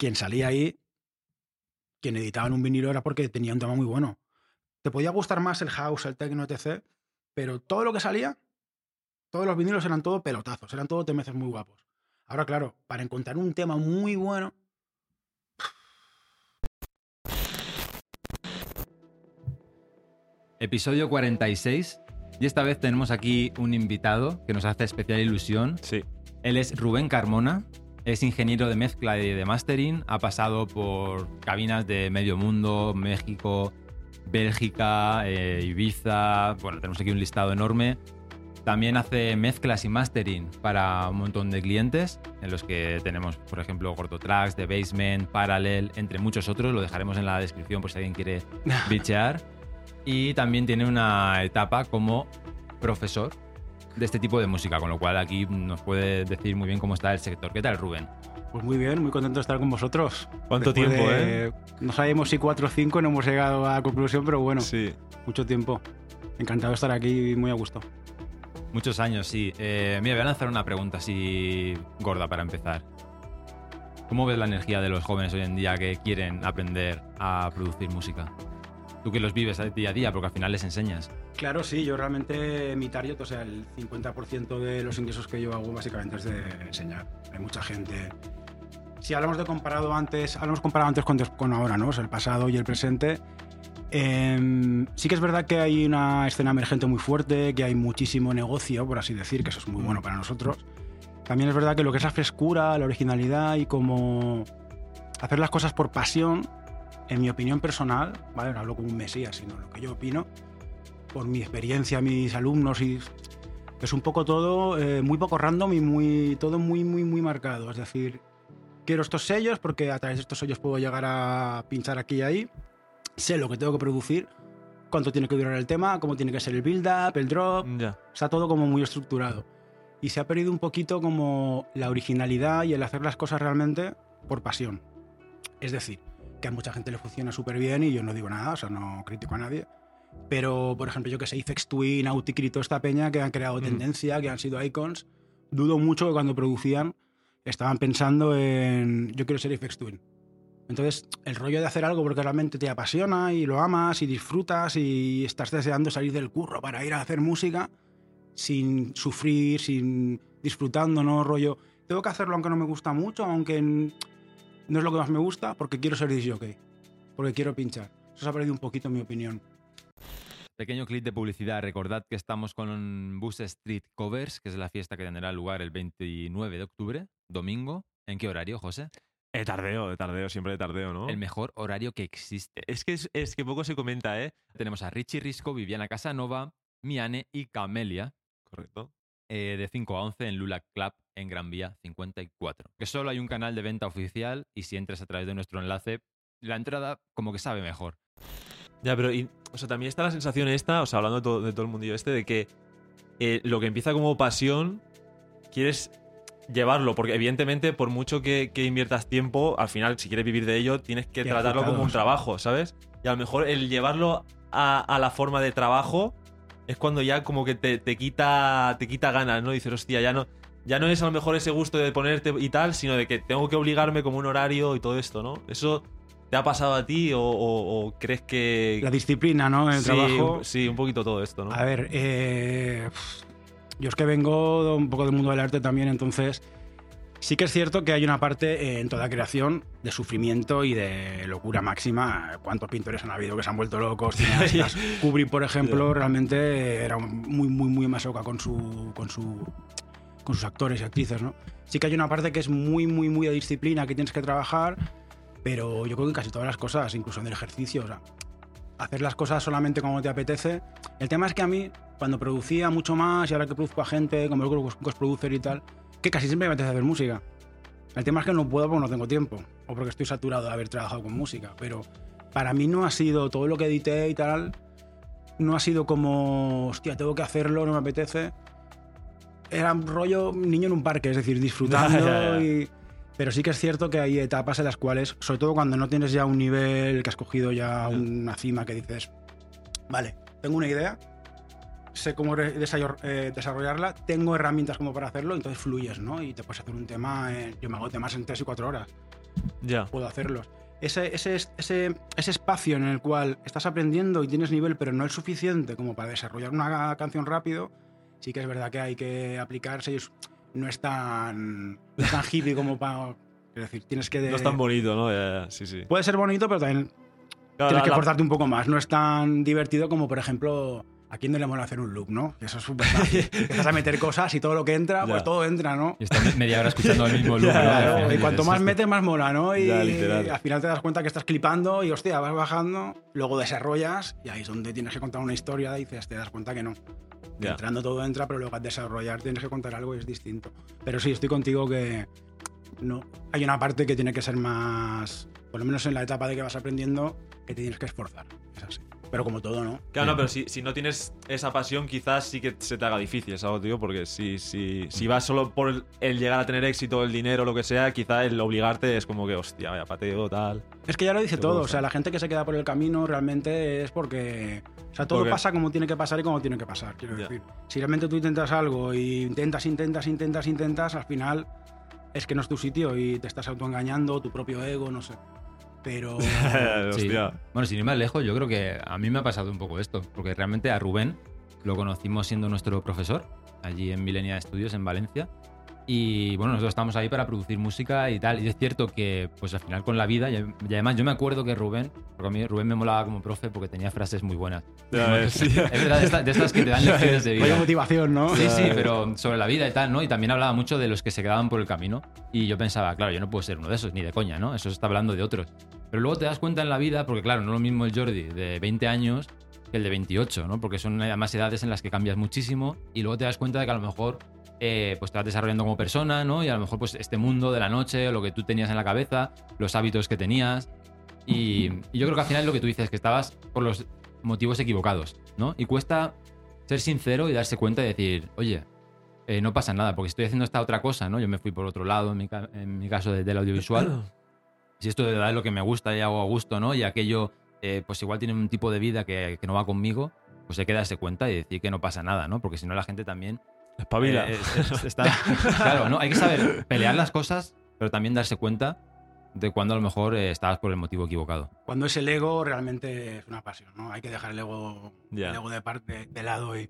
quien salía ahí, quien editaba en un vinilo era porque tenía un tema muy bueno. Te podía gustar más el house, el techno, etc. Pero todo lo que salía, todos los vinilos eran todo pelotazos, eran todo temeces muy guapos. Ahora, claro, para encontrar un tema muy bueno, Episodio 46. Y esta vez tenemos aquí un invitado que nos hace especial ilusión. Sí. Él es Rubén Carmona. Es ingeniero de mezcla y de mastering. Ha pasado por cabinas de medio mundo, México, Bélgica, eh, Ibiza. Bueno, tenemos aquí un listado enorme. También hace mezclas y mastering para un montón de clientes, en los que tenemos, por ejemplo, Gordotracks, The Basement, Parallel, entre muchos otros. Lo dejaremos en la descripción por si alguien quiere bichear. Y también tiene una etapa como profesor de este tipo de música, con lo cual aquí nos puede decir muy bien cómo está el sector. ¿Qué tal, Rubén? pues muy bien, muy contento de estar con vosotros. ¿Cuánto Después tiempo, de- eh? No sabemos si cuatro o cinco, no hemos llegado a la conclusión, pero bueno, Sí. mucho tiempo. Encantado de estar aquí y muy a gusto. Muchos años, sí. Eh, mira, voy a lanzar una pregunta así gorda para empezar. ¿Cómo ves la energía de los jóvenes hoy en día que quieren aprender a producir música? Tú que los vives día a día, porque al final les enseñas. Claro, sí, yo realmente mi target, o sea, el 50% de los ingresos que yo hago básicamente es de enseñar. Hay mucha gente. Si hablamos de comparado antes, hablamos comparado antes con, con ahora, ¿no? O sea, el pasado y el presente. em, sí que es verdad que hay una escena emergente muy fuerte, que hay muchísimo negocio, por así decir, que eso es muy bueno para nosotros. También es verdad que lo que es la frescura, la originalidad y como hacer las cosas por pasión, en mi opinión personal, ¿vale? No hablo como un mesías, sino lo que yo opino, por mi experiencia, mis alumnos y es un poco todo eh, muy poco random y muy todo muy muy muy marcado. Es decir, quiero estos sellos porque a través de estos sellos puedo llegar a pinchar aquí y ahí. Sé lo que tengo que producir, cuánto tiene que durar el tema, cómo tiene que ser el build up, el drop. Está todo como muy estructurado. Y se ha perdido un poquito como la originalidad y el hacer las cosas realmente por pasión. Es decir, que a mucha gente le funciona súper bien y yo no digo nada, o sea, no critico a nadie. Pero, por ejemplo, yo que sé, Ifex Twin, Auticri, toda esta peña que han creado Ujú. tendencia, que han sido icons, dudo mucho que cuando producían estaban pensando en yo quiero ser Ifex Twin. Entonces, el rollo de hacer algo porque realmente te apasiona y lo amas y disfrutas y estás deseando salir del curro para ir a hacer música sin sufrir, sin disfrutando, ¿no? Rollo, tengo que hacerlo aunque no me gusta mucho, aunque no es lo que más me gusta, porque quiero ser disjockey, porque quiero pinchar. Eso se ha perdido un poquito en mi opinión. Pequeño clip de publicidad. Recordad que estamos con Bus Street Covers, que es la fiesta que tendrá lugar el 29 de octubre, domingo. ¿En qué horario, José? De tardeo, de tardeo, siempre de tardeo, ¿no? El mejor horario que existe. Es que, es, es que poco se comenta, ¿eh? Tenemos a Richie Risco, Viviana Casanova, Miane y Camelia Correcto. eh, de 5 a 11 en Lula Club en Gran Vía 54. Que solo hay un canal de venta oficial y si entras a través de nuestro enlace, la entrada como que sabe mejor. Ya, pero y- o sea, también está la sensación esta, o sea, hablando de todo, de todo el mundillo este, de que eh, lo que empieza como pasión, quieres llevarlo, porque evidentemente por mucho que, que inviertas tiempo, al final si quieres vivir de ello, tienes que tratarlo como un trabajo, ¿sabes? Y a lo mejor el llevarlo a, a la forma de trabajo es cuando ya como que te, te quita te quita ganas, ¿no? Dices, hostia, ya no, ya no es a lo mejor ese gusto de ponerte y tal, sino de que tengo que obligarme como un horario y todo esto, ¿no? ¿Eso te ha pasado a ti o, o- o crees que... La disciplina, ¿no? El sí, trabajo. un- sí, un poquito todo esto, ¿no? A ver, eh, yo es que vengo un poco del mundo del arte también, entonces sí que es cierto que hay una parte eh, en toda creación de sufrimiento y de locura máxima. ¿Cuántos pintores han habido que se han vuelto locos? cineastas? Kubrick, por ejemplo, realmente era muy, muy, muy masoca con su, con su con sus actores y actrices, ¿no? Sí que hay una parte que es muy, muy, muy de disciplina que tienes que trabajar, pero yo creo que en casi todas las cosas, incluso en el ejercicio, o sea, hacer las cosas solamente como te apetece. El tema es que a mí, cuando producía mucho más y ahora que produzco a gente, como el Ghost Producer y tal, que casi siempre me apetece hacer música. El tema es que no puedo porque no tengo tiempo, o porque estoy saturado de haber trabajado con música, pero para mí no ha sido todo lo que edité y tal, no ha sido como, hostia, tengo que hacerlo, no me apetece. Era un rollo niño en un parque, es decir, disfrutando y... Pero sí que es cierto que hay etapas en las cuales, sobre todo cuando no tienes ya un nivel, que has cogido ya una cima que dices, vale, tengo una idea, sé cómo eh, desarrollarla, tengo herramientas como para hacerlo, entonces fluyes, ¿no? Y te puedes hacer un tema, en- yo me hago temas en 3 y 4 horas. Ya. puedo hacerlos. Ese, ese, ese, ese espacio en el cual estás aprendiendo y tienes nivel, pero no es suficiente como para desarrollar una canción rápido, sí que es verdad que hay que aplicarse y es- no es tan, no es tan hippie como para... Es decir, tienes que... de- No es tan bonito, ¿no? Ya, ya, sí, sí. Puede ser bonito, pero también Claro, tienes la- que la- forzarte un poco más. No es tan divertido como, por ejemplo, a quién no le mola hacer un loop, ¿no? Que Eso es súper fácil. Empiezas a meter cosas y todo lo que entra, Ya. pues todo entra, ¿no? Y está media hora escuchando el mismo loop. Ya, ¿no? final Y cuanto más metes, más mola, ¿no? Y Ya, literal. al final te das cuenta que estás clipando y, hostia, vas bajando, luego desarrollas y ahí es donde tienes que contar una historia y dices, te das cuenta que no. Entrando todo entra, pero luego al desarrollar tienes que contar algo y es distinto. Pero sí, estoy contigo que no. Hay una parte que tiene que ser más, por lo menos en la etapa de que vas aprendiendo, que te tienes que esforzar. Es así. Pero como todo, ¿no? Claro, no, pero si, si no tienes esa pasión, quizás sí que se te haga difícil, ¿sabes, tío? Porque si, si, si vas solo por el, el llegar a tener éxito, el dinero, lo que sea, quizá el obligarte es como que, hostia, vaya pateo, tal. Es que ya lo dice todo. gusta. O sea, la gente que se queda por el camino realmente es porque. O sea, todo Porque- pasa como tiene que pasar y como tiene que pasar. Quiero decir. Si realmente tú intentas algo y intentas, intentas, intentas, intentas, al final es que no es tu sitio y te estás autoengañando, tu propio ego, no sé. Pero. Sí. Bueno, sin ir más lejos, yo creo que a mí me ha pasado un poco esto, porque realmente a Rubén lo conocimos siendo nuestro profesor allí en Milenia Studios en Valencia. Y bueno, nosotros estamos ahí para producir música y tal. Y es cierto que, pues al final con la vida, y y además yo me acuerdo que Rubén, porque a mí Rubén me molaba como profe porque tenía frases muy buenas. Ya sí. Es verdad, de, esta- de estas que te dan lecciones de vida. motivación, ¿no? Sí, sí, pero sobre la vida y tal, ¿no? Y también hablaba mucho de los que se quedaban por el camino. Y yo pensaba, claro, yo no puedo ser uno de esos, ni de coña, ¿no? Eso se está hablando de otros. Pero luego te das cuenta en la vida, porque claro, no es lo mismo el Jordi de 20 años que el de 28, ¿no? Porque son además edades en las que cambias muchísimo y luego te das cuenta de que a lo mejor eh, pues te vas desarrollando como persona, ¿no? Y a lo mejor pues este mundo de la noche, lo que tú tenías en la cabeza, los hábitos que tenías. Y, y yo creo que al final lo que tú dices, que estabas por los motivos equivocados, ¿no? Y cuesta ser sincero y darse cuenta y decir, oye, eh, no pasa nada, porque estoy haciendo esta otra cosa, ¿no? Yo me fui por otro lado, en mi, en mi caso de- del audiovisual. si esto de verdad es lo que me gusta y hago a gusto, ¿no? Y aquello, eh, pues igual tiene un tipo de vida que, que no va conmigo, pues hay que darse cuenta y decir que no pasa nada, ¿no? Porque si no la gente también... Espabila. eh, es- es- está- claro, ¿no? Hay que saber pelear las cosas, pero también darse cuenta de cuando a lo mejor eh, estabas por el motivo equivocado. Cuando es el ego, realmente es una pasión, ¿no? Hay que dejar el ego, el ego de parte, de lado y.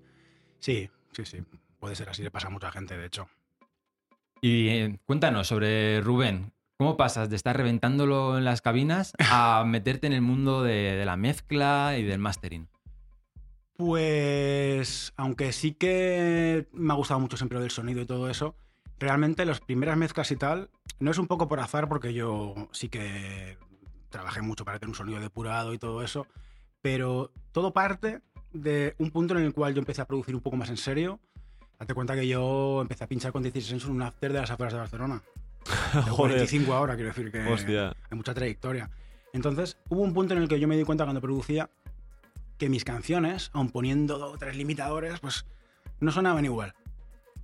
Sí, sí, sí. Puede ser así, le pasa a mucha gente, de hecho. Y eh, cuéntanos sobre Rubén. ¿Cómo pasas de estar reventándolo en las cabinas a meterte en el mundo de, de la mezcla y del mastering? Pues, aunque sí que me ha gustado mucho siempre del sonido y todo eso, realmente las primeras mezclas y tal, no es un poco por azar porque yo sí que trabajé mucho para tener un sonido depurado y todo eso, pero todo parte de un punto en el cual yo empecé a producir un poco más en serio. Date cuenta que yo empecé a pinchar con 16 años en un after de las afueras de Barcelona. Tengo Joder. 45 ahora, quiero decir que Hostia. hay mucha trayectoria. Entonces, hubo un punto en el que yo me di cuenta cuando producía que mis canciones, aun poniendo dos o tres limitadores, pues no sonaban igual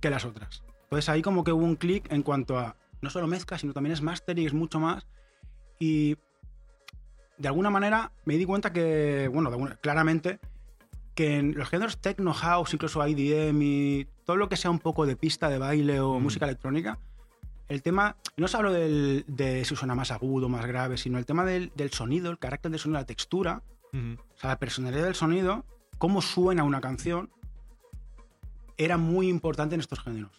que las otras. Entonces ahí como que hubo un clic en cuanto a no solo mezcla, sino también es master y es mucho más. Y de alguna manera me di cuenta que, bueno, de alguna- claramente, que en los géneros techno, house, incluso IDM y todo lo que sea un poco de pista de baile o Mm. música electrónica, el tema, no os hablo del- de si suena más agudo, más grave, sino el tema del, del sonido, el carácter del sonido, la textura, O sea, la personalidad del sonido, cómo suena una canción, era muy importante en estos géneros.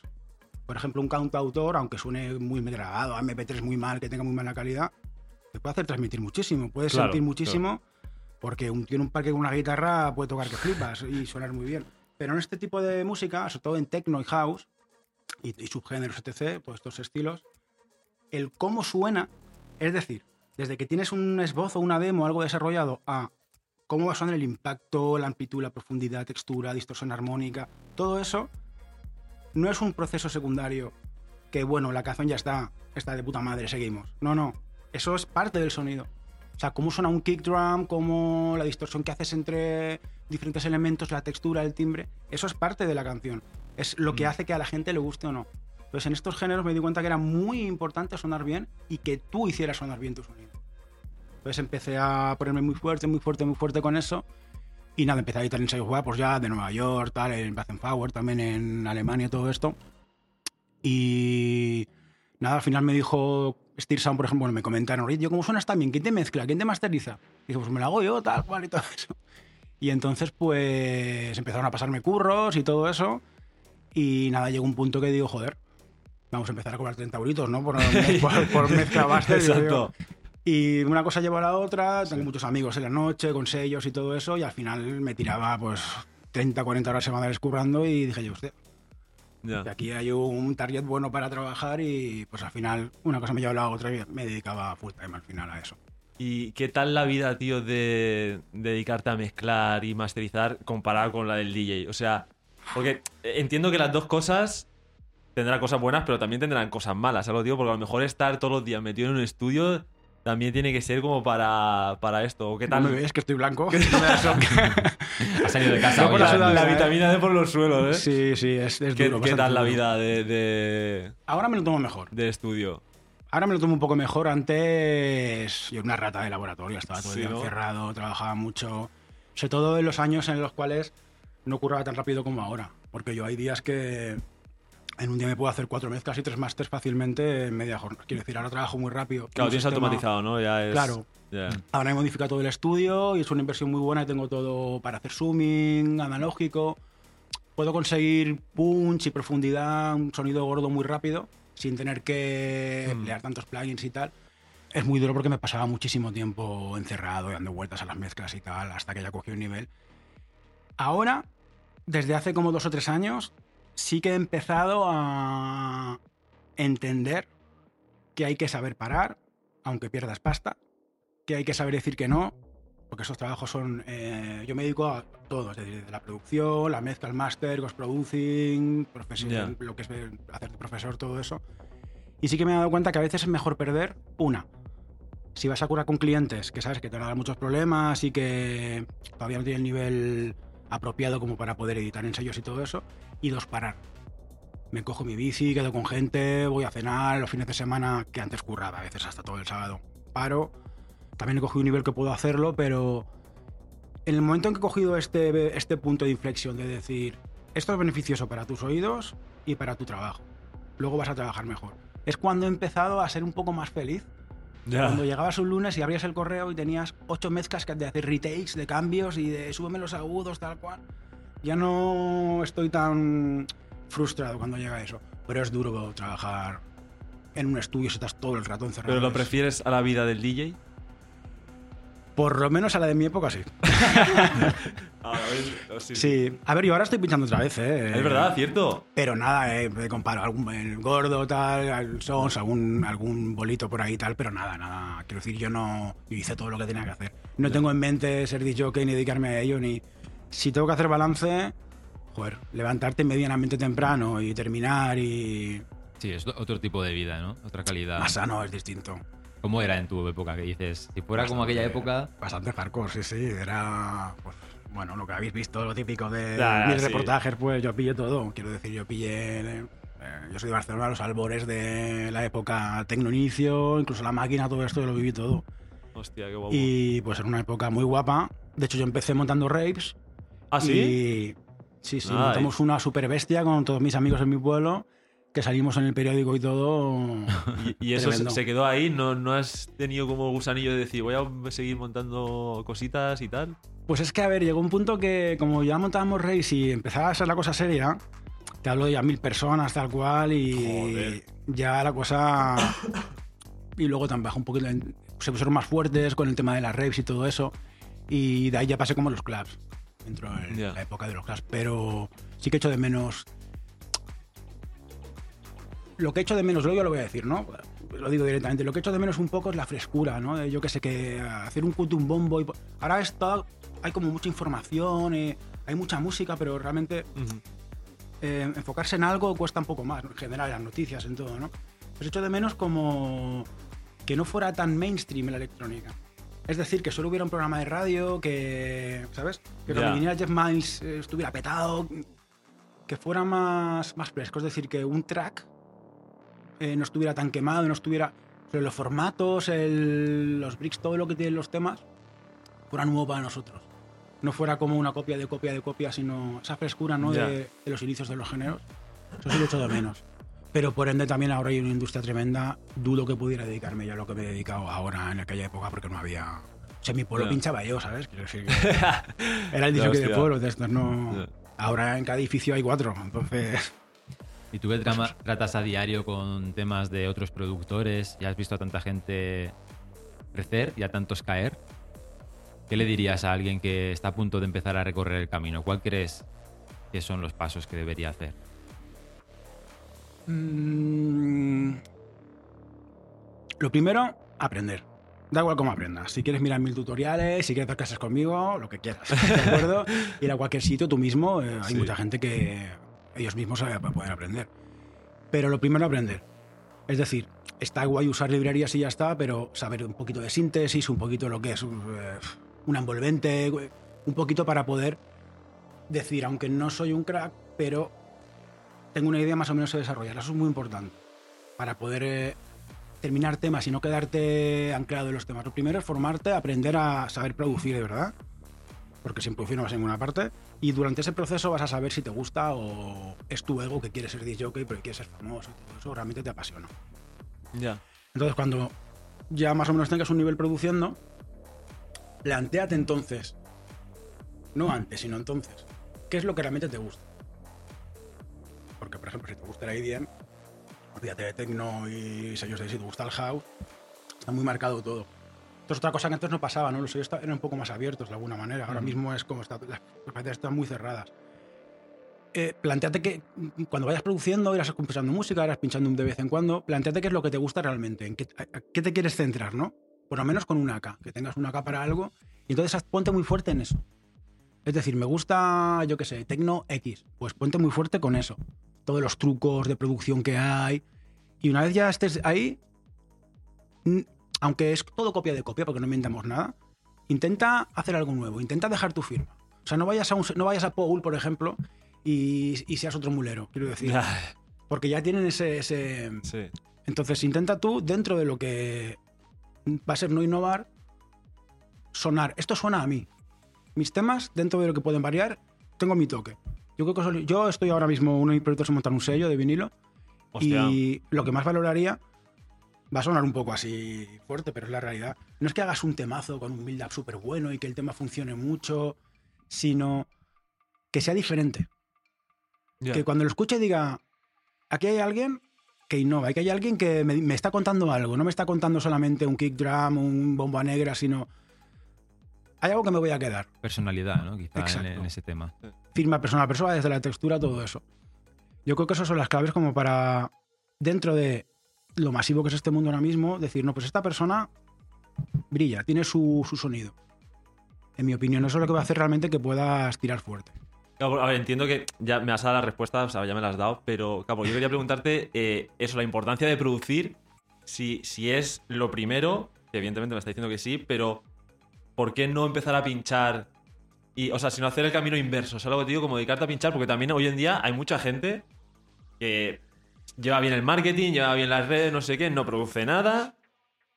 Por ejemplo, un cantautor, aunque suene muy grabado, a MP3 muy mal, que tenga muy mala calidad, te puede hacer transmitir muchísimo, puedes Claro, sentir muchísimo, porque un tío en un parque con una guitarra puede tocar que flipas y sonar muy bien. Pero en este tipo de música, sobre todo en techno y house, y, y subgéneros, etc., todos estos estilos, el cómo suena, es decir, desde que tienes un esbozo, una demo, algo desarrollado, a cómo va a sonar el impacto, la amplitud, la profundidad, textura, distorsión armónica, todo eso no es un proceso secundario que, bueno, la canción ya está, está de puta madre, seguimos. No, no, eso es parte del sonido. O sea, cómo suena un kick drum, cómo la distorsión que haces entre diferentes elementos, la textura, el timbre, eso es parte de la canción. Es lo que Mm. hace que a la gente le guste o no. Entonces, en estos géneros me di cuenta que era muy importante sonar bien y que tú hicieras sonar bien tu sonido. Entonces empecé a ponerme muy fuerte, muy fuerte, muy fuerte con eso. Y nada, empecé a editar ensayos web, pues ya de Nueva York, tal, en Power también en Alemania, todo esto. Y nada, al final me dijo Steve Sound, por ejemplo, bueno, me comentaron, oye, yo, ¿cómo suenas tan bien? ¿Quién te mezcla? ¿Quién te masteriza? Y dije, pues me lo hago yo, tal cual y todo eso. Y entonces, pues, empezaron a pasarme curros y todo eso. Y nada, llegó un punto que digo, joder, vamos a empezar a cobrar 30 euritos, ¿no? Por, por, por mezcla digo yo. Exacto. Y una cosa lleva a la otra, tengo muchos amigos en la noche, con sellos y todo eso, y al final me tiraba pues 30, 40 horas semanales currando y dije yo, usted, que aquí hay un target bueno para trabajar y pues al final una cosa me lleva a la otra y me dedicaba full time al final a eso. ¿Y qué tal la vida, tío, de, de dedicarte a mezclar y masterizar comparado con la del DJ? O sea, porque entiendo que las dos cosas tendrán cosas buenas, pero también tendrán cosas malas, ¿sabes digo? Porque a lo mejor estar todos los días metido en un estudio también tiene que ser como para, para esto. ¿O qué tal? ¿No me ves que estoy blanco? Ha salido de casa No, hoy, por la vitamina D por los suelos, ¿eh? sí, sí, es, es ¿Qué, duro. qué bastante tal la duro. vida de, de, Ahora me lo tomo mejor. de estudio? Ahora me lo tomo un poco mejor. Antes yo era una rata de laboratorio, estaba todo el Sí, día ¿no? encerrado, trabajaba mucho. Sobre todo en los años en los cuales no curraba tan rápido como ahora. Porque yo hay días que en un día me puedo hacer cuatro mezclas y tres másters fácilmente en media jornada. Quiero decir, ahora trabajo muy rápido. Claro, tienes sistema- automatizado, ¿no? Ya es, Claro. ya. Ahora he modificado todo el estudio y es una inversión muy buena. Tengo todo para hacer zooming, analógico. Puedo conseguir punch y profundidad, un sonido gordo muy rápido, sin tener que Mm. emplear tantos plugins y tal. Es muy duro porque me pasaba muchísimo tiempo encerrado y dando vueltas a las mezclas y tal, hasta que ya cogí un nivel. Ahora, desde hace como dos o tres años, sí que he empezado a entender que hay que saber parar, aunque pierdas pasta, que hay que saber decir que no, porque esos trabajos son... eh, yo me dedico a todo, es decir, de la producción, la mezcla, el máster, producing, profesor, Ya. lo que es hacer de profesor, todo eso. Y sí que me he dado cuenta que a veces es mejor perder una. Si vas a curar con clientes que sabes que te van a dar muchos problemas y que todavía no tienen el nivel apropiado como para poder editar ensayos y todo eso. Y dos, parar. Me cojo mi bici, quedo con gente, voy a cenar los fines de semana, que antes curraba a veces hasta todo el sábado. Paro. También he cogido un nivel que puedo hacerlo, pero en el momento en que he cogido este, este punto de inflexión de decir, esto es beneficioso para tus oídos y para tu trabajo. Luego vas a trabajar mejor. Es cuando he empezado a ser un poco más feliz. Ya. Cuando llegabas un lunes y abrías el correo y tenías ocho mezclas de hacer retakes, de cambios y de súbeme los agudos, tal cual. Ya no estoy tan frustrado cuando llega eso. Pero es duro trabajar en un estudio si estás todo el rato encerrado. ¿Pero lo Es- prefieres a la vida del DJ? Por lo menos a la de mi época sí. sí, Sí. A ver, yo ahora estoy pinchando otra vez, ¿eh? Es verdad, cierto. Pero nada, eh, comparo algún el gordo, tal, al Sons, algún, algún bolito por ahí, tal, pero nada, nada. Quiero decir, yo no yo hice todo lo que tenía que hacer. No tengo en mente ser DJ ni dedicarme a ello, ni. Si tengo que hacer balance, joder, levantarte medianamente temprano y terminar y. Sí, es otro tipo de vida, ¿no? Otra calidad. Más sano es distinto. ¿Cómo era en tu época? Que dices, si fuera como aquella época. Bastante hardcore, sí, sí. Era. Pues, bueno, lo que habéis visto, lo típico de ya, mis sí. reportajes, pues yo pillé todo. Quiero decir, yo pillé. eh, yo soy de Barcelona, los albores de la época Tecnoinicio, incluso la máquina, todo esto, yo lo viví todo. Hostia, qué guapo. Y pues era una época muy guapa. De hecho, yo empecé montando raves. ¿Ah, sí? Y, sí, sí, Ay. montamos una super bestia con todos mis amigos en mi pueblo, que salimos en el periódico y todo. Y, y eso se, quedó ahí. ¿No, ¿No has tenido como gusanillo de decir, voy a seguir montando cositas y tal? Pues es que, a ver, llegó un punto que como ya montábamos race y empezaba a ser la cosa seria, te hablo de ya mil personas tal cual y Joder. ya la cosa... y luego también bajó un poquito, se pusieron más fuertes con el tema de las raves y todo eso y de ahí ya pasé como los clubs, dentro de la época de los clubs, pero sí que echo de menos... Lo que echo de menos, yo lo voy a decir, ¿no? Lo digo directamente. Lo que echo de menos un poco es la frescura, ¿no? De, Yo que sé, que hacer un cut, un bombo. Y... Ahora está, hay como mucha información, eh, hay mucha música, pero realmente eh, enfocarse en algo cuesta un poco más, ¿no? en general, en las noticias, en todo, ¿no? Pues echo de menos como que no fuera tan mainstream la electrónica. Es decir, que solo hubiera un programa de radio, que, ¿sabes? Que cuando Ya. viniera Jeff Miles eh, estuviera petado, que fuera más, más fresco. Es decir, que un track eh, no estuviera tan quemado, no estuviera... Pero los formatos, el- los bricks, todo lo que tienen los temas, fuera nuevo para nosotros. No fuera como una copia de copia de copia, sino esa frescura ¿no? De, de los inicios de los géneros. Eso sí lo echo de menos. Pero por ende también ahora hay una industria tremenda. Dudo que pudiera dedicarme yo a lo que me he dedicado ahora en aquella época porque no había... O sea, mi pueblo Ya. pinchaba yo, ¿sabes? Quiero decir que era el disco de pueblo, de estos no... Ya. Ahora en cada edificio hay cuatro, entonces... ¿Y tú que trama- tratas a diario con temas de otros productores y has visto a tanta gente crecer y a tantos caer? ¿Qué le dirías a alguien que está a punto de empezar a recorrer el camino? ¿Cuál crees que son los pasos que debería hacer? Mm, Lo primero, aprender. Da igual cómo aprendas. Si quieres mirar mil tutoriales, si quieres hacer clases conmigo, lo que quieras. ¿De acuerdo? Ir a cualquier sitio tú mismo. eh, hay Sí. mucha gente que ellos mismos para poder aprender. Pero lo primero, aprender. Es decir, está guay usar librerías y ya está, pero saber un poquito de síntesis, un poquito lo que es un, eh, un envolvente, un poquito para poder decir, aunque no soy un crack, pero tengo una idea más o menos de desarrollarla. Eso es muy importante. Para poder eh, terminar temas y no quedarte anclado en los temas. Lo primero es formarte, aprender a saber producir de verdad. Porque sin producir no vas a ninguna parte. Y durante ese proceso vas a saber si te gusta o es tu ego que quieres ser jockey, pero quieres ser famoso. y todo eso realmente te apasiona. Ya. Entonces, cuando ya más o menos tengas un nivel produciendo, planteate entonces, no antes, sino entonces, ¿qué es lo que realmente te gusta? Porque, por ejemplo, si te gusta el IDM, olvídate de techno y sellos de si te gusta el house, está muy marcado todo. Esto es otra cosa que antes no pasaba, ¿no? Los sellos eran un poco más abiertos de alguna manera. Ahora mismo es como está, las paredes están muy cerradas. Eh, planteate que mm, cuando vayas produciendo, irás escuchando música, irás pinchando de vez en cuando, planteate qué es lo que te gusta realmente, en qué, a- a qué te quieres centrar, ¿no? Por lo menos con una AK, que tengas una AK para algo, y entonces ponte muy fuerte en eso. Es decir, me gusta, yo qué sé, Tecno X, pues ponte muy fuerte con eso. Todos los trucos de producción que hay. Y una vez ya estés ahí, aunque es todo copia de copia, porque no inventamos nada, intenta hacer algo nuevo, intenta dejar tu firma. O sea, no vayas a, un- no vayas a Paul, por ejemplo, y, y seas otro mulero, quiero decir. Porque ya tienen ese, ese... Sí. Entonces intenta tú, dentro de lo que va a ser no innovar, sonar. Esto suena a mí. Mis temas, dentro de lo que pueden variar, tengo mi toque. Yo, creo que yo estoy ahora mismo, uno de mis proyectos es montar un sello de vinilo Hostia. y lo que más valoraría va a sonar un poco así fuerte, pero es la realidad. No es que hagas un temazo con un build-up súper bueno y que el tema funcione mucho, sino que sea diferente. Que cuando lo escuche diga, aquí hay alguien que innova, aquí hay alguien que me, me está contando algo, no me está contando solamente un kick drum, un bomba negra, sino hay algo que me voy a quedar. Personalidad, ¿no? Quizá en, Exacto. en ese tema. Firma persona a persona, desde la textura, todo eso. Yo creo que esas son las claves como para, dentro de lo masivo que es este mundo ahora mismo, decir, no, pues esta persona brilla, tiene su, su sonido. En mi opinión, eso es lo que va a hacer realmente que puedas tirar fuerte. A ver, entiendo que ya me has dado la respuesta, o sea, ya me la has dado, pero claro, yo quería preguntarte eh, eso, la importancia de producir, si, si es lo primero, que evidentemente me está diciendo que sí, pero ¿por qué no empezar a pinchar? Y, o sea, sino hacer el camino inverso, o sea, lo que te digo, como dedicarte a pinchar, porque también hoy en día hay mucha gente que lleva bien el marketing, lleva bien las redes, no sé qué, no produce nada,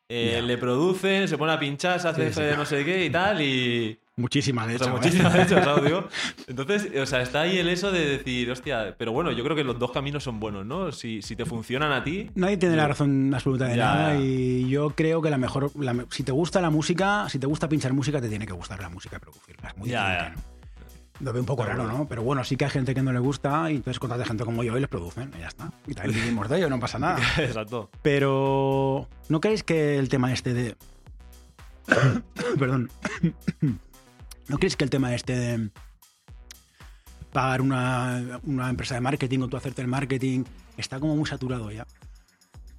eh, le producen, se pone a pinchar, se hace Sí, no sé qué y tal, y... Muchísima, de O sea, hecho. ¿eh? muchísimas de hecho, ¿sabes? Digo. Entonces, o sea, está ahí el eso de decir, hostia, pero bueno, yo creo que los dos caminos son buenos, ¿no? Si, si te funcionan a ti. Nadie tiene la razón absoluta de Ya. nada y yo creo que la mejor, la si te gusta la música, si te gusta pinchar música, te tiene que gustar la música y producirla. Es muy Ya, difícil ya. no. Lo veo un poco raro. ¿no? Pero bueno, sí que hay gente que no le gusta y entonces contrata gente como yo y les producen y ya está. Y también vivimos de ello, no pasa nada. Exacto. Pero ¿no creéis que el tema este de... Perdón. ¿No creéis que el tema este de pagar una, una empresa de marketing o tú hacerte el marketing está como muy saturado ya?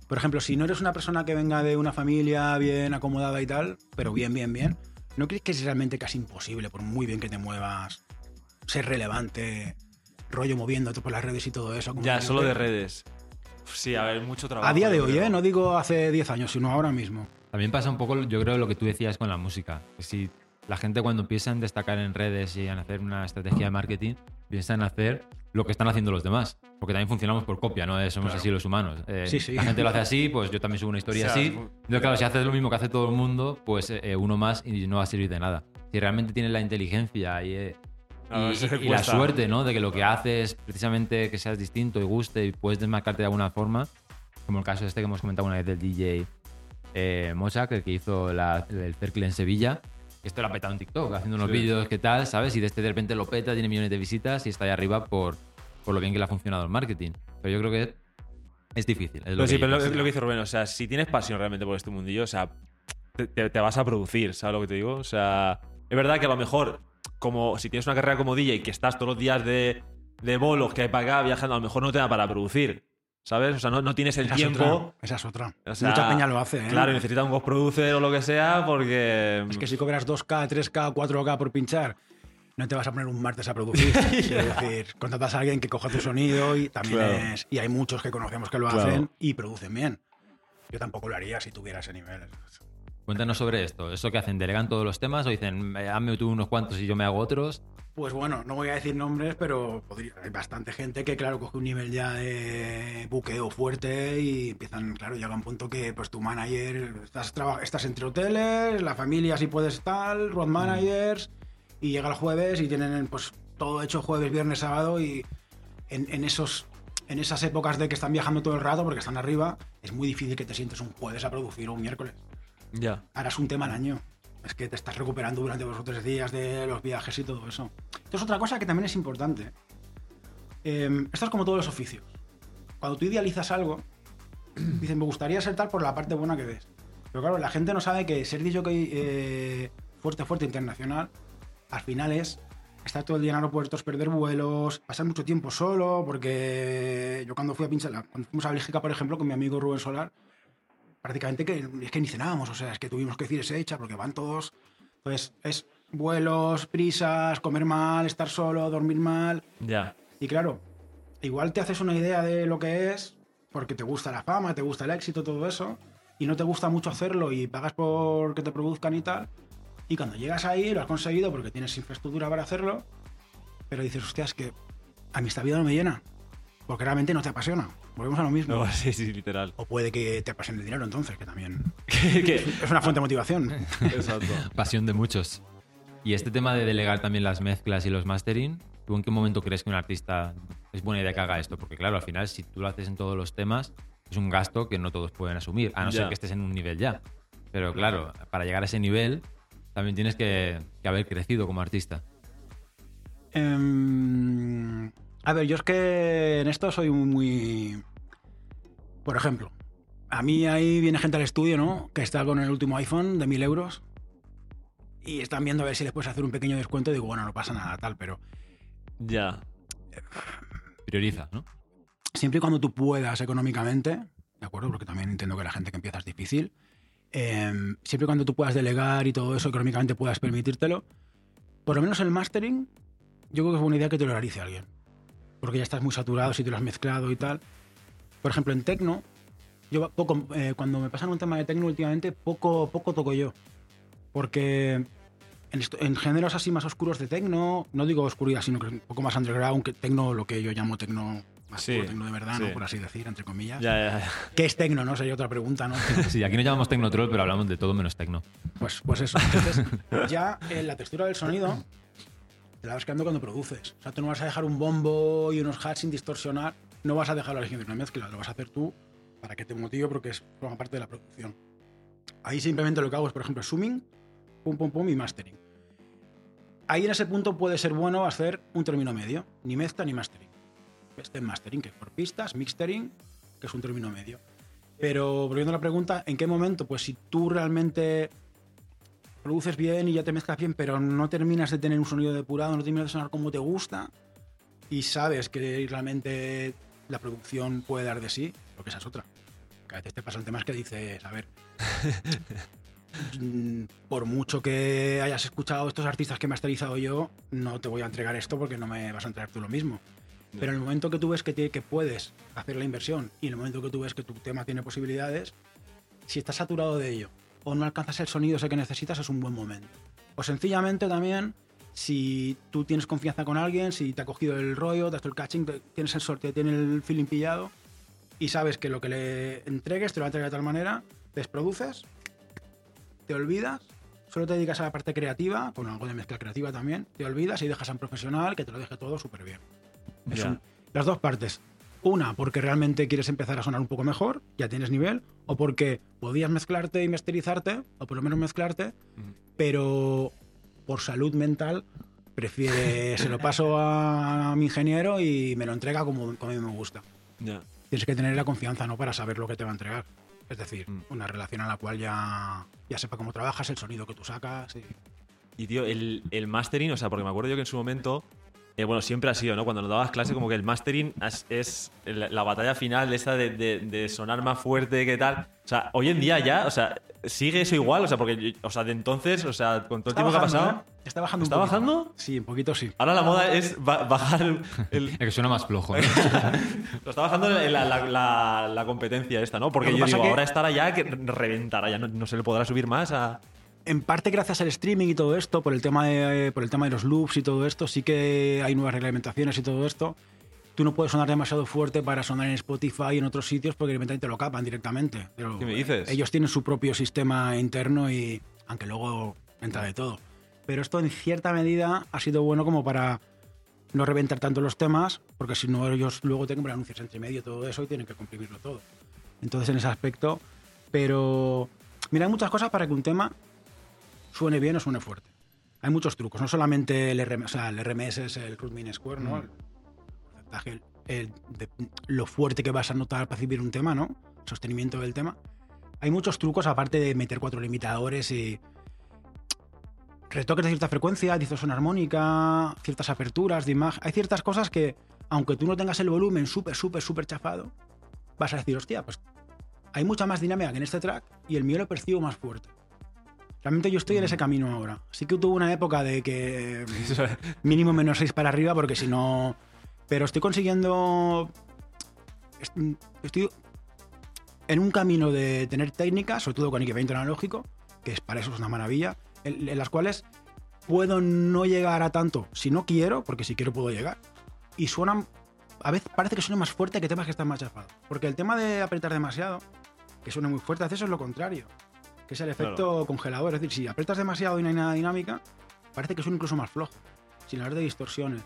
Por ejemplo, si no eres una persona que venga de una familia bien acomodada y tal, pero bien, bien, bien, ¿no crees que es realmente casi imposible, por muy bien que te muevas, ser relevante, rollo moviéndote por las redes y todo eso? como Ya, solo de redes. Sí, a ver, mucho trabajo. A día de hoy. ¿eh? No digo hace 10 años, sino ahora mismo. También pasa un poco, yo creo, lo que tú decías con la música. Que si la gente cuando empieza a destacar en redes y en hacer una estrategia de marketing, piensa en hacer lo que están haciendo los demás. Porque también funcionamos por copia, ¿no? Eh, Somos Claro. así los humanos. Eh, Sí, sí. La gente lo hace así, pues yo también subo una historia O sea, así. claro, si haces lo mismo que hace todo el mundo, pues eh, uno más y no va a servir de nada. Si realmente tienes la inteligencia y, y, y la suerte, ¿no? De que lo que haces precisamente que seas distinto y guste y puedes desmarcarte de alguna forma, como el caso este que hemos comentado una vez del DJ eh, Mochak, el que hizo la- el Cercle en Sevilla. Esto lo ha petado en TikTok, haciendo unos Sí. vídeos, ¿qué tal? ¿Sabes? Y de este de repente lo peta, tiene millones de visitas y está ahí arriba por, por lo bien que le ha funcionado el marketing. Pero yo creo que es difícil. es lo sí, que pero lo, lo que dice Rubén, o sea, si tienes pasión realmente por este mundillo, o sea, te- te vas a producir, ¿sabes lo que te digo? O sea, es verdad que a lo mejor, como si tienes una carrera como DJ que estás todos los días de, de bolos que hay para acá viajando, a lo mejor no te da para producir, ¿sabes? O sea, no, no tienes el Esa es tiempo. otra, esa es otra. O sea, Mucha peña lo hace, ¿eh? Claro, y necesitas un ghost producer o lo que sea porque. Es que si cobras 2K, 3K, 4K por pinchar, no te vas a poner un martes a producir. Quiero decir, contratas a alguien que coja tu sonido y también Claro. es. Y hay muchos que conocemos que lo Claro. hacen y producen bien. Yo tampoco lo haría si tuviera ese nivel. Cuéntanos sobre esto. ¿Eso que hacen? ¿Delegan todos los temas o dicen, "Eh, hazme tú unos cuantos y yo me hago otros? Pues bueno, no voy a decir nombres, pero podría- hay bastante gente que, claro, coge un nivel ya de buqueo fuerte y empiezan, claro, llega un punto que pues tu manager, estás, entre hoteles, la familia si puedes tal, road managers, y llega el jueves y tienen pues todo hecho jueves, viernes, sábado y en, en esos... En esas épocas de que están viajando todo el rato porque están arriba, es muy difícil que te sientes un jueves a producir o un miércoles Ya. harás un tema al año. Es que te estás recuperando durante dos o tres días de los viajes y todo eso. Esto es otra cosa que también es importante. Eh, esto es como todos los oficios. Cuando tú idealizas algo, dicen, me gustaría ser tal por la parte buena que ves. Pero claro, la gente no sabe que ser DJ eh, fuerte, fuerte internacional, al final es estar todo el día en aeropuertos, perder vuelos, pasar mucho tiempo solo, porque yo cuando fui a pinchar, cuando fuimos a Bélgica, por ejemplo, con mi amigo Rubén Solar, prácticamente que es que ni cenábamos, o sea, es que tuvimos que decir ese hecha porque van todos. Entonces, es vuelos, prisas, comer mal, estar solo, dormir mal. Ya. Y claro, igual te haces una idea de lo que es porque te gusta la fama, te gusta el éxito, todo eso, y no te gusta mucho hacerlo y pagas por que te produzcan y tal. Y cuando llegas ahí lo has conseguido porque tienes infraestructura para hacerlo, pero dices, hostia, es que a mí esta vida no me llena, porque realmente no te apasiona. Volvemos a lo mismo. No, sí, sí, literal. O puede que te apasione el dinero entonces, que también ¿Qué? es una fuente de motivación. Exacto. Pasión de muchos. Y este tema de delegar también las mezclas y los mastering, ¿tú en qué momento crees que un artista es buena idea que haga esto? Porque claro, al final, si tú lo haces en todos los temas, es un gasto que no todos pueden asumir, a no Ya. ser que estés en un nivel ya. Pero claro, para llegar a ese nivel, también tienes que, que haber crecido como artista. Em, a ver, yo es que en esto soy muy... Por ejemplo, a mí ahí viene gente al estudio, ¿no? Que está con el último iPhone de 1000 euros y están viendo a ver si les puedes hacer un pequeño descuento. Y digo, bueno, no pasa nada, tal, pero Ya. Prioriza, ¿no? siempre y cuando tú puedas económicamente, ¿de acuerdo? Porque también entiendo que la gente que empieza es difícil. em, siempre y cuando tú puedas delegar y todo eso, económicamente puedas permitírtelo, por lo menos el mastering, yo creo que es buena idea que te lo realice alguien. Porque ya estás muy saturado si te lo has mezclado y tal. Por ejemplo, en tecno, yo poco, eh, cuando me pasan un tema de tecno últimamente, poco, poco toco yo. Porque en, esto- en géneros así más oscuros de tecno, no digo oscuridad, sino que un poco más underground, que tecno, lo que yo llamo tecno más Sí, puro, tecno de verdad, sí. ¿no? por así decir, entre comillas. Ya, ya, ya. ¿Qué es tecno? No sería otra pregunta, ¿no? Sí, aquí no llamamos Tecnotroll, pero hablamos de todo menos tecno. Pues, pues eso. Entonces, ya en la textura del sonido te la vas quedando cuando produces. O sea, tú no vas a dejar un bombo y unos hats sin distorsionar. No vas a dejarlo al de una mezcla, lo vas a hacer tú para que te motive porque es, forma parte de la producción. Ahí simplemente lo que hago es, por ejemplo, zooming, pum, pum, pum y mastering. Ahí en ese punto puede ser bueno hacer un término medio, ni mezcla ni mastering. Este es mastering, que es por pistas, mixtering, que es un término medio. Pero volviendo a la pregunta, ¿en qué momento? Pues si tú realmente produces bien y ya te mezclas bien, pero no terminas de tener un sonido depurado, no terminas de sonar como te gusta y sabes que realmente la producción puede dar de sí, porque esa es otra. Que a veces te pasan temas que dices, a ver, por mucho que hayas escuchado estos artistas que he masterizado yo, no te voy a entregar esto porque no me vas a entregar tú lo mismo. Pero en el momento que tú ves que, tie- que puedes hacer la inversión y en el momento que tú ves que tu tema tiene posibilidades, si estás saturado de ello o no alcanzas el sonido ese que necesitas, es un buen momento. O sencillamente también, si tú tienes confianza con alguien, si te ha cogido el rollo, te has hecho el catching, tienes el sorteo, tienes el feeling pillado y sabes que lo que le entregues te lo va a entregar de tal manera, desproduces, te olvidas, solo te dedicas a la parte creativa, con algo de mezcla creativa también, te olvidas y dejas a un profesional que te lo deje todo súper bien. Las dos partes. Una, porque realmente quieres empezar a sonar un poco mejor, ya tienes nivel, o porque podías mezclarte y masterizarte, o por lo menos mezclarte, pero por salud mental prefiere, se lo paso a mi ingeniero y me lo entrega como, como a mí me gusta. Ya. Tienes que tener la confianza, ¿no? Para saber lo que te va a entregar. Es decir, Mm. una relación a la cual ya, ya sepa cómo trabajas, el sonido que tú sacas. y- Y tío, el, el mastering, o sea, porque me acuerdo yo que en su momento, eh, bueno, siempre ha sido, ¿no? Cuando nos dabas clase, como que el mastering es, es la, la batalla final de esta de, de- de sonar más fuerte, ¿qué tal? O sea, hoy en día ya, o sea, sigue eso igual, o sea, porque, yo- o sea, de entonces, o sea, con todo el tiempo que ha pasado, ¿eh? Está bajando un ¿Está poquito. bajando? Sí, un poquito sí. ahora la moda es ba- bajar el, el- Es que suena más flojo. ¿no? Lo está bajando la, la- la- la competencia esta, ¿no? Porque yo digo, que- ahora estará ya que reventará, ya no, no se le podrá subir más a. En parte gracias al streaming y todo esto, por el tema de, por el tema de los loops y todo esto, sí que hay nuevas reglamentaciones y todo esto. Tú no puedes sonar demasiado fuerte para sonar en Spotify y en otros sitios porque evidentemente te lo capan directamente. Pero, ¿Qué me dices? Ellos tienen su propio sistema interno y aunque luego entra de todo. Pero esto en cierta medida ha sido bueno como para no reventar tanto los temas, porque si no ellos luego tienen que poner anuncios entre medio y todo eso y tienen que comprimirlo todo. Entonces en ese aspecto, pero mira, hay muchas cosas para que un tema suene bien o suene fuerte. Hay muchos trucos, no solamente el RMS, o sea, el RMS es el root mean square, ¿no? El porcentaje, el- de lo fuerte que vas a notar para percibir un tema, ¿no? El sostenimiento del tema. Hay muchos trucos aparte de meter cuatro limitadores y retoques de cierta frecuencia, distorsión armónica, ciertas aperturas de imagen. Hay ciertas cosas que, aunque tú no tengas el volumen súper, súper, súper chafado, vas a decir, hostia, pues hay mucha más dinámica que en este track y el mío lo percibo más fuerte. Realmente yo estoy en ese camino ahora. Sí que tuve una época de que mínimo menos 6 para arriba, porque si no. Pero estoy consiguiendo. est- Estoy en un camino de tener técnicas, sobre todo con equipamiento analógico, que es para eso es una maravilla, en, en las cuales puedo no llegar a tanto si no quiero, porque si quiero puedo llegar. Y suenan. A veces parece que suena más fuerte que temas que están más chafados. Porque el tema de apretar demasiado, que suena muy fuerte, a veces es lo contrario. Que es el efecto congelador. Es decir, si apretas demasiado y no hay nada dinámica, parece que suena incluso más flojo, sin hablar de distorsiones.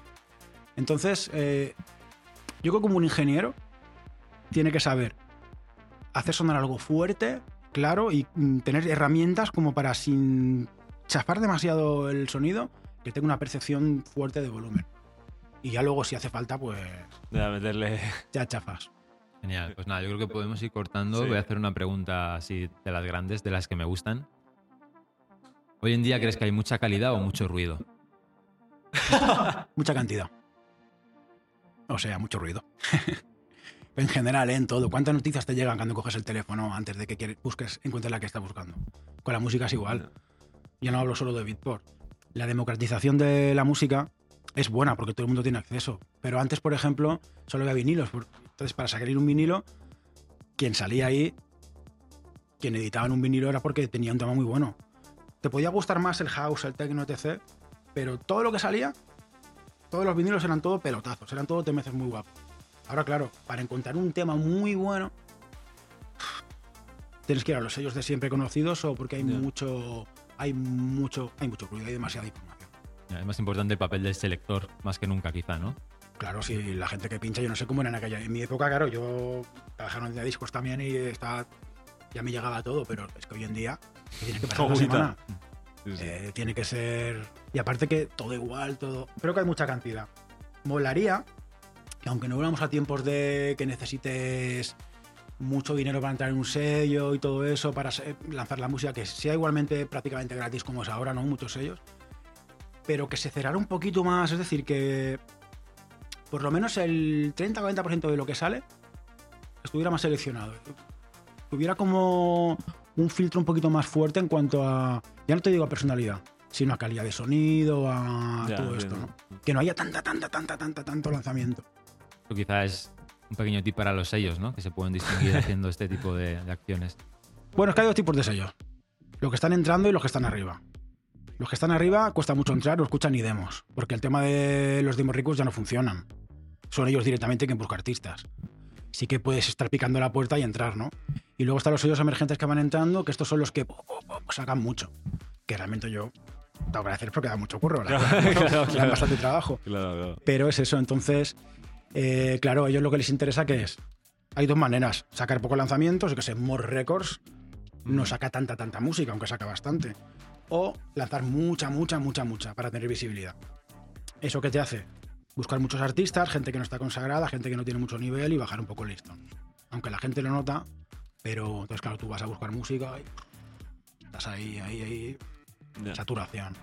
Entonces, eh, yo creo que como un ingeniero tiene que saber hacer sonar algo fuerte, claro, y mm, tener herramientas como para, sin chafar demasiado el sonido, que tenga una percepción fuerte de volumen. Y ya luego, si hace falta, pues meterle. ya chafas. Genial. Pues nada, yo creo que podemos ir cortando. Sí. Voy a hacer una pregunta así de las grandes, de las que me gustan. Hoy en día, ¿crees que hay mucha calidad o mucho ruido? Mucha cantidad. O sea, mucho ruido. en general, ¿eh? en todo. ¿Cuántas noticias te llegan cuando coges el teléfono antes de que quieres- busques, encuentres la que estás buscando? Con la música es igual. Ya no hablo solo de Beatport. La democratización de la música es buena porque todo el mundo tiene acceso. Pero antes, por ejemplo, solo había vinilos. Entonces, para sacar un vinilo, quien salía ahí, quien editaba en un vinilo era porque tenía un tema muy bueno. Te podía gustar más el house, el techno, etc. Pero todo lo que salía, todos los vinilos eran todo pelotazos, eran todo temeces muy guapos. Ahora, claro, para encontrar un tema muy bueno, tienes que ir a los sellos de siempre conocidos o porque hay mucho, hay mucho, hay mucho ruido, hay demasiada información. Es más importante el papel del selector, más que nunca, quizá, ¿no? Claro, si la gente que pincha, yo no sé cómo era en aquella. En mi época, claro, yo trabajaba en discos también y estaba, ya me llegaba todo, pero es que hoy en día tienes que pasar una semana. Sí, sí. Eh, tiene que ser. Y aparte que todo igual, todo. Creo que hay mucha cantidad. Molaría que aunque no volvamos a tiempos de que necesites mucho dinero para entrar en un sello y todo eso, para lanzar la música, que sea igualmente prácticamente gratis como es ahora, ¿no? Muchos sellos. Pero que se cerrara un poquito más, es decir, que por lo menos el 30-40% de lo que sale estuviera más seleccionado. Tuviera como un filtro un poquito más fuerte en cuanto a, ya no te digo a personalidad, sino a calidad de sonido, a Ya, todo esto. ¿no? Que no haya tanta, tanta, tanta, tanta, tanto lanzamiento. Esto quizá es un pequeño tip para los sellos, ¿no? Que se pueden distinguir haciendo este tipo de, de acciones. Bueno, es que hay dos tipos de sellos. Los que están entrando y los que están arriba. Los que están arriba cuesta mucho entrar, no escuchan ni demos, porque el tema de los demos ricos ya no funcionan. Son ellos directamente quien busca artistas. Sí que puedes estar picando la puerta y entrar, ¿no? Y luego están los sellos emergentes que van entrando, que estos son los que po, po, po, sacan mucho. que realmente yo tengo que agradecer porque da mucho curro, la Claro, claro, claro. bastante trabajo. Pero es eso, entonces, eh, claro, a ellos lo que les interesa que es, hay dos maneras, sacar pocos lanzamientos, que sé, More Records no saca tanta, tanta música, aunque saca bastante, o lanzar mucha, mucha, mucha, mucha para tener visibilidad. ¿Eso qué te hace? Buscar muchos artistas, gente que no está consagrada, gente que no tiene mucho nivel y bajar un poco el listón. Aunque la gente lo nota, pero entonces claro, tú vas a buscar música y estás ahí, ahí, ahí, saturación.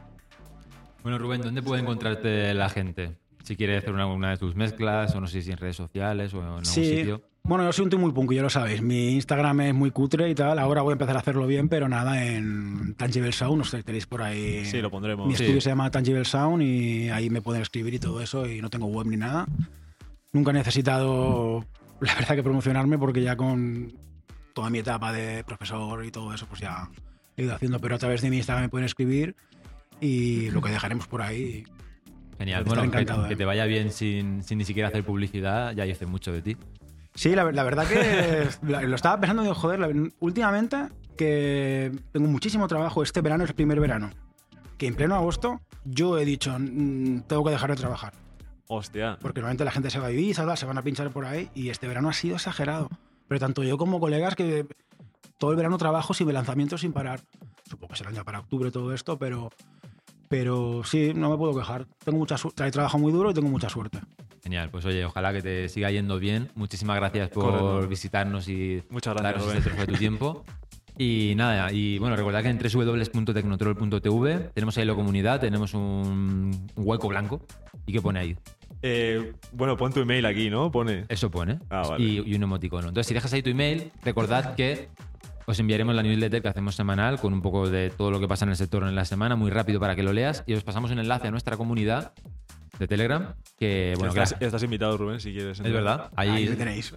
Bueno, Rubén, ¿dónde puede encontrarte la gente? Si quiere hacer una, una de tus mezclas, o no sé si en redes sociales o en algún Sí. sitio. Bueno, yo soy un tío muy punk, ya lo sabéis. Mi Instagram es muy cutre y tal. Ahora voy a empezar a hacerlo bien, pero nada, en Tangible Sound, no sé, tenéis por ahí. Sí, lo pondremos. Mi Sí. estudio se llama Tangible Sound y ahí me pueden escribir y todo eso y no tengo web ni nada. Nunca he necesitado, la verdad, que promocionarme porque ya con toda mi etapa de profesor y todo eso, pues ya he ido haciendo, pero a través de mi Instagram me pueden escribir y lo que dejaremos por ahí. Genial. Bueno, que, encantado, que ¿eh? te vaya bien sin, sin ni siquiera hacer publicidad, ya dice mucho de ti. Sí, la, la verdad que lo estaba pensando digo, joder, la- últimamente que tengo muchísimo trabajo, este verano es el primer verano, que en pleno agosto yo he dicho, "Mm, tengo que dejar de trabajar, Hostia. porque normalmente la gente se va a tal, se van a pinchar por ahí, y este verano ha sido exagerado. Pero tanto yo como colegas que todo el verano trabajo sin lanzamientos sin parar. Supongo que será ya para octubre todo esto, pero, pero sí, no me puedo quejar. Tengo mucha suerte, he trabajado muy duro y tengo mucha suerte. Genial, pues oye, ojalá que te siga yendo bien. Muchísimas gracias por Correcto. visitarnos y Muchas gracias, darnos este trozo de tu tiempo. Y nada, y bueno, recordad que en www.tecnotrol.tv tenemos ahí la comunidad, tenemos un, un hueco blanco. ¿Y qué pone ahí? Eh, bueno, pon tu email aquí, ¿no? Pone. Eso pone. Ah, vale. y, y un emoticono. Entonces, si dejas ahí tu email, recordad que os enviaremos la newsletter que hacemos semanal con un poco de todo lo que pasa en el sector en la semana, muy rápido para que lo leas. Y os pasamos un enlace a nuestra comunidad de Telegram, que bueno, estás, invitado, Rubén, si quieres. es verdad. Ahí Ahí, tenéis.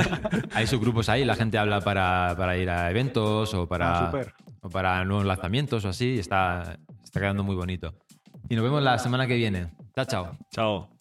hay subgrupos ahí, la gente habla para, para ir a eventos o para, Ah, o para nuevos lanzamientos o así. y Está, está quedando muy bonito. Y nos vemos la semana que viene. Chao, chao. Chao.